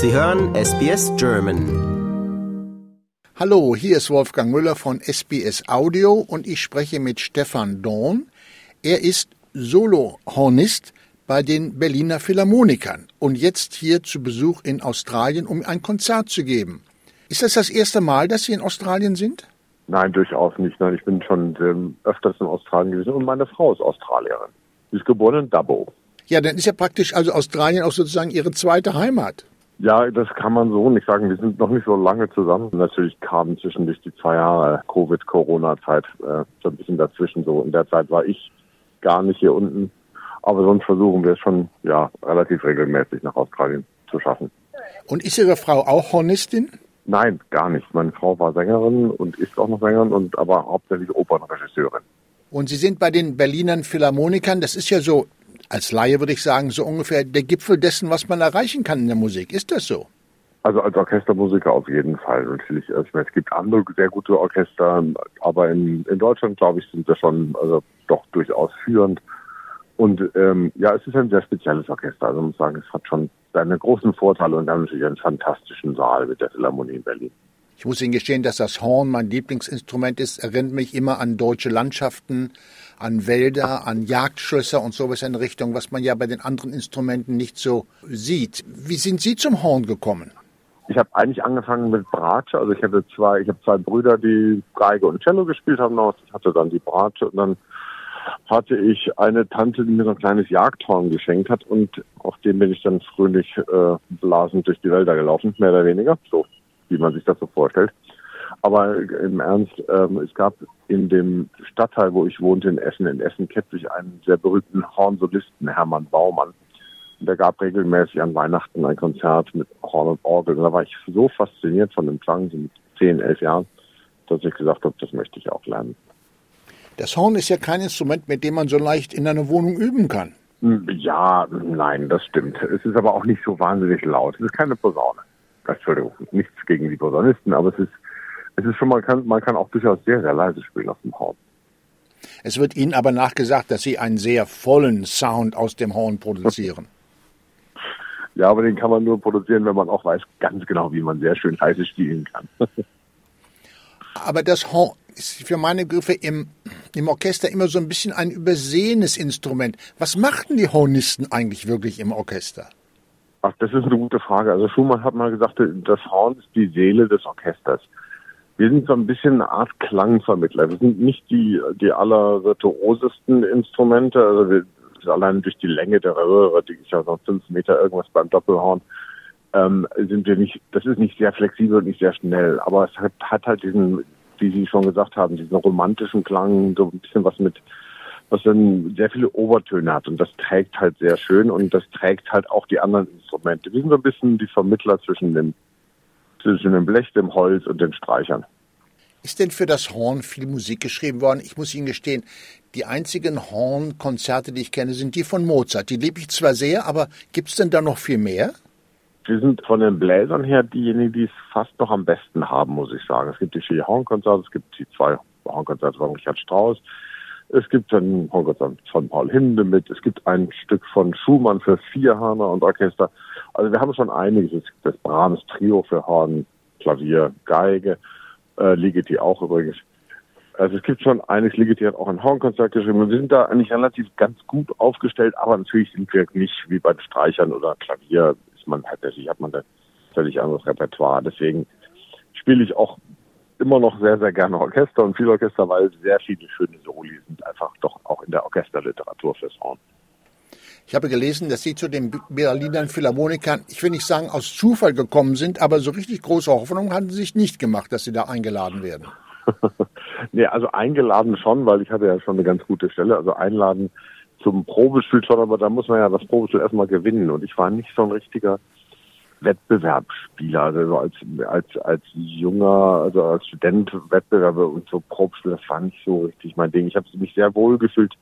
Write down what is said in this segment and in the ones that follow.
Sie hören SBS German. Hallo, hier ist Wolfgang Müller von SBS Audio und ich spreche mit Stefan Dorn. Er ist Solohornist bei den Berliner Philharmonikern und jetzt hier zu Besuch in Australien, um ein Konzert zu geben. Ist das das erste Mal, dass Sie in Australien sind? Nein, durchaus nicht. Nein, ich bin schon ähm, öfters in Australien gewesen und meine Frau ist Australierin. Sie ist geboren in Dubbo. Ja, dann ist ja praktisch also Australien auch sozusagen Ihre zweite Heimat. Ja, das kann man so nicht sagen. Wir sind noch nicht so lange zusammen. Natürlich kamen zwischendurch die zwei Jahre Covid-Corona-Zeit äh, so ein bisschen dazwischen. So in der Zeit war ich gar nicht hier unten. Aber sonst versuchen wir es schon ja relativ regelmäßig nach Australien zu schaffen. Und ist Ihre Frau auch Hornistin? Nein, gar nicht. Meine Frau war Sängerin und ist auch noch Sängerin und aber hauptsächlich Opernregisseurin. Und Sie sind bei den Berlinern Philharmonikern. Das ist ja so als Laie würde ich sagen, so ungefähr der Gipfel dessen, was man erreichen kann in der Musik. Ist das so? Also als Orchestermusiker auf jeden Fall. Natürlich, also ich meine, es gibt andere sehr gute Orchester, aber in, in Deutschland, glaube ich, sind wir schon also doch durchaus führend. Und ähm, ja, es ist ein sehr spezielles Orchester. Also man muss sagen, es hat schon seine großen Vorteile und dann natürlich einen fantastischen Saal mit der Philharmonie in Berlin. Ich muss Ihnen gestehen, dass das Horn mein Lieblingsinstrument ist. Erinnert mich immer an deutsche Landschaften, an Wälder, an Jagdschlösser und sowas in Richtung, was man ja bei den anderen Instrumenten nicht so sieht. Wie sind Sie zum Horn gekommen? Ich habe eigentlich angefangen mit Bratsche. Also ich hatte zwei, ich habe zwei Brüder, die Geige und Cello gespielt haben. Ich hatte dann die Bratsche und dann hatte ich eine Tante, die mir so ein kleines Jagdhorn geschenkt hat und auf dem bin ich dann fröhlich äh, blasend durch die Wälder gelaufen, mehr oder weniger. So wie man sich das so vorstellt. Aber im Ernst, ähm, es gab in dem Stadtteil, wo ich wohnte, in Essen, in Essen-Kettwig, einen sehr berühmten Hornsolisten, Hermann Baumann. Und der gab regelmäßig an Weihnachten ein Konzert mit Horn und Orgel. Und da war ich so fasziniert von dem Klang, so mit zehn, elf Jahren, dass ich gesagt habe, das möchte ich auch lernen. Das Horn ist ja kein Instrument, mit dem man so leicht in einer Wohnung üben kann. Ja, nein, das stimmt. Es ist aber auch nicht so wahnsinnig laut. Es ist keine Posaune. Entschuldigung, nichts gegen die Posaunisten, aber es ist, es ist schon, man kann, man kann auch durchaus sehr, sehr leise spielen auf dem Horn. Es wird Ihnen aber nachgesagt, dass Sie einen sehr vollen Sound aus dem Horn produzieren. Ja, aber den kann man nur produzieren, wenn man auch weiß ganz genau, wie man sehr schön leise spielen kann. aber das Horn ist für meine Begriffe im, im Orchester immer so ein bisschen ein übersehenes Instrument. Was machten die Hornisten eigentlich wirklich im Orchester? Ach, das ist eine gute Frage. Also Schumann hat mal gesagt, das Horn ist die Seele des Orchesters. Wir sind so ein bisschen eine Art Klangvermittler. Wir sind nicht die, die allervirtuosesten Instrumente. Also wir, allein durch die Länge der Röhre, die ist ja noch fünf Meter irgendwas beim Doppelhorn, ähm, sind wir nicht, das ist nicht sehr flexibel und nicht sehr schnell. Aber es hat, hat halt diesen, wie Sie schon gesagt haben, diesen romantischen Klang, so ein bisschen was mit was dann sehr viele Obertöne hat und das trägt halt sehr schön und das trägt halt auch die anderen Instrumente. Wir sind so ein bisschen die Vermittler zwischen dem, zwischen dem Blech, dem Holz und den Streichern. Ist denn für das Horn viel Musik geschrieben worden? Ich muss Ihnen gestehen, die einzigen Hornkonzerte, die ich kenne, sind die von Mozart. Die liebe ich zwar sehr, aber gibt es denn da noch viel mehr? Wir sind von den Bläsern her diejenigen, die es fast noch am besten haben, muss ich sagen. Es gibt die vier Hornkonzerte, es gibt die zwei Hornkonzerte von Richard Strauss, es gibt dann von Paul Hindemith, es gibt ein Stück von Schumann für vier Hörner und Orchester. Also wir haben schon einiges. Das Brahms Trio für Horn, Klavier, Geige, äh, Ligeti auch übrigens. Also es gibt schon einiges, Ligeti hat auch ein Hornkonzert geschrieben. Und wir sind da eigentlich relativ ganz gut aufgestellt, aber natürlich sind wir nicht wie bei Streichern oder Klavier, ist man tatsächlich hat man da völlig anderes Repertoire. Deswegen spiele ich auch immer noch sehr, sehr gerne Orchester und viel Orchester, weil sehr viele schöne Soli sind einfach doch auch in der Orchesterliteratur fürs Horn. Ich habe gelesen, dass Sie zu den Berlinern Philharmonikern, ich will nicht sagen aus Zufall gekommen sind, aber so richtig große Hoffnung hatten Sie sich nicht gemacht, dass Sie da eingeladen werden. nee, also eingeladen schon, weil ich hatte ja schon eine ganz gute Stelle. Also einladen zum Probespiel schon, aber da muss man ja das Probespiel erstmal gewinnen. Und ich war nicht so ein richtiger Wettbewerbsspieler, also als, als, als junger, also als Student Wettbewerbe und so Probspiel, das war nicht so richtig mein Ding. Ich habe mich sehr wohl gefühlt,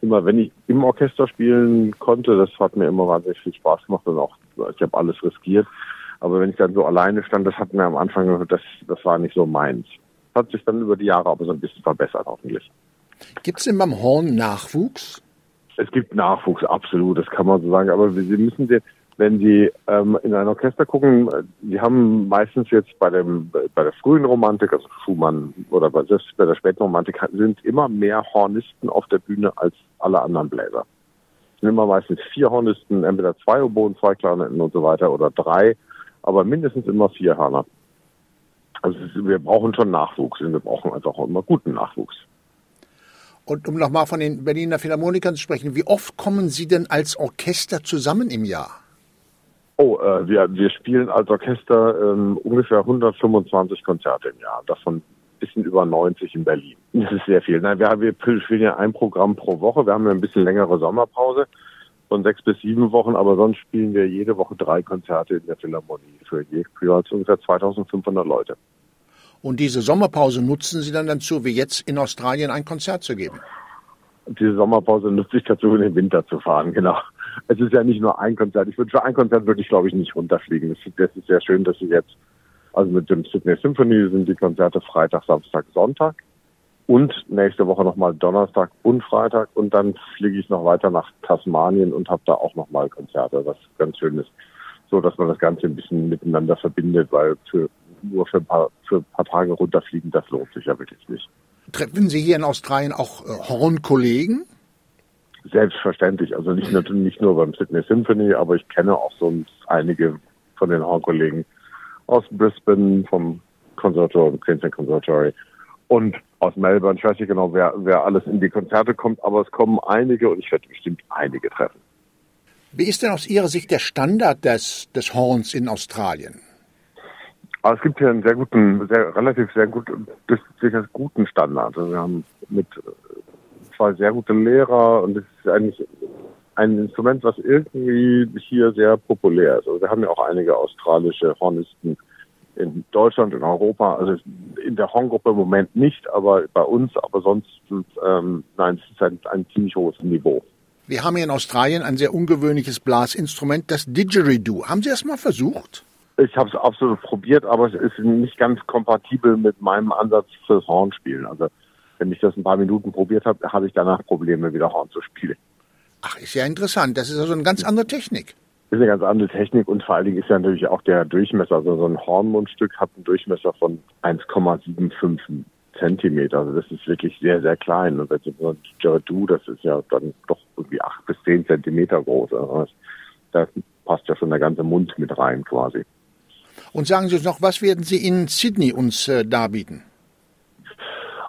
immer wenn ich im Orchester spielen konnte, das hat mir immer wahnsinnig viel Spaß gemacht und auch, ich habe alles riskiert. Aber wenn ich dann so alleine stand, das hat mir am Anfang, das, das war nicht so meins. Hat sich dann über die Jahre aber so ein bisschen verbessert, hoffentlich. Gibt es denn beim Horn Nachwuchs? Es gibt Nachwuchs, absolut, das kann man so sagen. Aber Sie müssen den, wenn Sie ähm, in ein Orchester gucken, Sie haben meistens jetzt bei dem bei der frühen Romantik, also Schumann oder bei, selbst bei der späten Romantik, sind immer mehr Hornisten auf der Bühne als alle anderen Bläser. Es sind immer meistens vier Hornisten, entweder zwei Oboen, zwei Klarinetten und so weiter oder drei, aber mindestens immer vier Hörner. Also wir brauchen schon Nachwuchs und wir brauchen einfach auch immer guten Nachwuchs. Und um nochmal von den Berliner Philharmonikern zu sprechen, wie oft kommen Sie denn als Orchester zusammen im Jahr? Oh, äh, wir, wir spielen als Orchester ähm, ungefähr 125 Konzerte im Jahr, davon ein bisschen über 90 in Berlin. Das ist sehr viel. Nein, wir, wir spielen ja ein Programm pro Woche. Wir haben ja ein bisschen längere Sommerpause von sechs bis sieben Wochen, aber sonst spielen wir jede Woche drei Konzerte in der Philharmonie für, je, für ungefähr 2500 Leute. Und diese Sommerpause nutzen Sie dann dazu, wie jetzt in Australien ein Konzert zu geben? Diese Sommerpause nutze ich dazu, in den Winter zu fahren, genau es ist ja nicht nur ein Konzert. Ich würde für ein Konzert würde ich glaube ich nicht runterfliegen. Das, das ist sehr schön, dass sie jetzt, also mit dem Sydney Symphony sind die Konzerte Freitag, Samstag, Sonntag und nächste Woche nochmal Donnerstag und Freitag und dann fliege ich noch weiter nach Tasmanien und habe da auch nochmal Konzerte, was ganz schön ist. So, dass man das Ganze ein bisschen miteinander verbindet, weil für, nur für ein paar, für ein paar Tage runterfliegen, das lohnt sich ja wirklich nicht. Treffen Sie hier in Australien auch äh, Hornkollegen? Selbstverständlich, also nicht nur, nicht nur beim Sydney Symphony, aber ich kenne auch so einige von den Hornkollegen aus Brisbane vom Conservatorium, Queensland Conservatory und aus Melbourne. Ich weiß nicht genau, wer, wer alles in die Konzerte kommt, aber es kommen einige und ich werde bestimmt einige treffen. Wie ist denn aus Ihrer Sicht der Standard des, des Horns in Australien? Aber es gibt hier einen sehr guten, sehr, relativ sehr gut, durchaus guten Standard. Also wir haben mit zwei sehr gute Lehrer und es ist eigentlich ein Instrument, was irgendwie hier sehr populär ist. Also wir haben ja auch einige australische Hornisten in Deutschland, in Europa, also in der Horngruppe im Moment nicht, aber bei uns, aber sonst, ähm, nein, es ist ein, ein ziemlich hohes Niveau. Wir haben hier in Australien ein sehr ungewöhnliches Blasinstrument, das Didgeridoo. Haben Sie das mal versucht? Ich habe es absolut probiert, aber es ist nicht ganz kompatibel mit meinem Ansatz fürs Hornspielen. Also wenn ich das ein paar Minuten probiert habe, habe ich danach Probleme, wieder Horn zu spielen. Ach, ist ja interessant. Das ist also eine ganz andere Technik. Ist eine ganz andere Technik und vor allen Dingen ist ja natürlich auch der Durchmesser. Also so ein Hornmundstück hat einen Durchmesser von 1,75 Zentimeter. Also das ist wirklich sehr, sehr klein. Und wenn so ein Didgeridoo, das ist ja dann doch irgendwie acht bis zehn Zentimeter groß. Also da passt ja schon der ganze Mund mit rein quasi. Und sagen Sie uns noch, was werden Sie in Sydney uns äh, darbieten?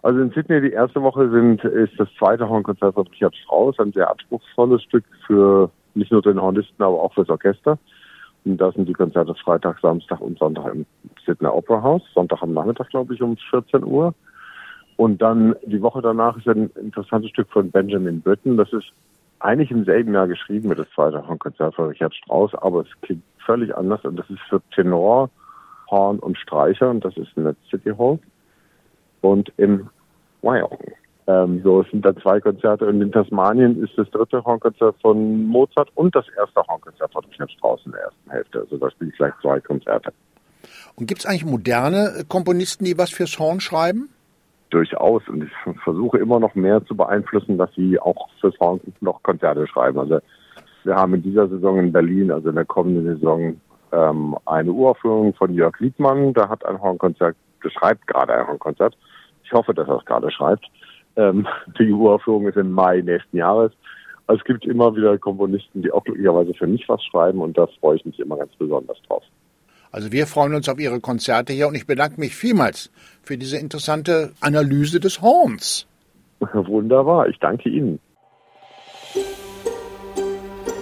Also in Sydney die erste Woche sind, ist das zweite Hornkonzert von Richard Strauss, ein sehr anspruchsvolles Stück für nicht nur den Hornisten, aber auch fürs Orchester. Und da sind die Konzerte Freitag, Samstag und Sonntag im Sydney Opera House. Sonntag am Nachmittag, glaube ich, um 14 Uhr. Und dann die Woche danach ist ein interessantes Stück von Benjamin Britten. Das ist eigentlich im selben Jahr geschrieben mit das zweite Hornkonzert von Richard Strauss, aber es klingt völlig anders. Und das ist für Tenor, Horn und Streicher. Und das ist in der City Hall und im Wyoming. Ähm, so es sind da zwei Konzerte und in Tasmanien ist das dritte Hornkonzert von Mozart und das erste Hornkonzert von Richard Strauss in der ersten Hälfte. Also da spiele ich gleich zwei Konzerte. Und gibt es eigentlich moderne Komponisten, die was fürs Horn schreiben? Durchaus. Und ich versuche immer noch mehr zu beeinflussen, dass sie auch fürs Horn noch Konzerte schreiben. Also wir haben in dieser Saison in Berlin, also in der kommenden Saison, ähm, eine Uraufführung von Jörg Liedmann. Da hat ein Hornkonzert, beschreibt gerade ein Hornkonzert. Ich hoffe, dass er es gerade schreibt. Ähm, die Uraufführung ist im Mai nächsten Jahres. Also es gibt immer wieder Komponisten, die auch glücklicherweise für mich was schreiben und da freue ich mich immer ganz besonders drauf. Also wir freuen uns auf Ihre Konzerte hier und ich bedanke mich vielmals für diese interessante Analyse des Horns. Wunderbar, ich danke Ihnen.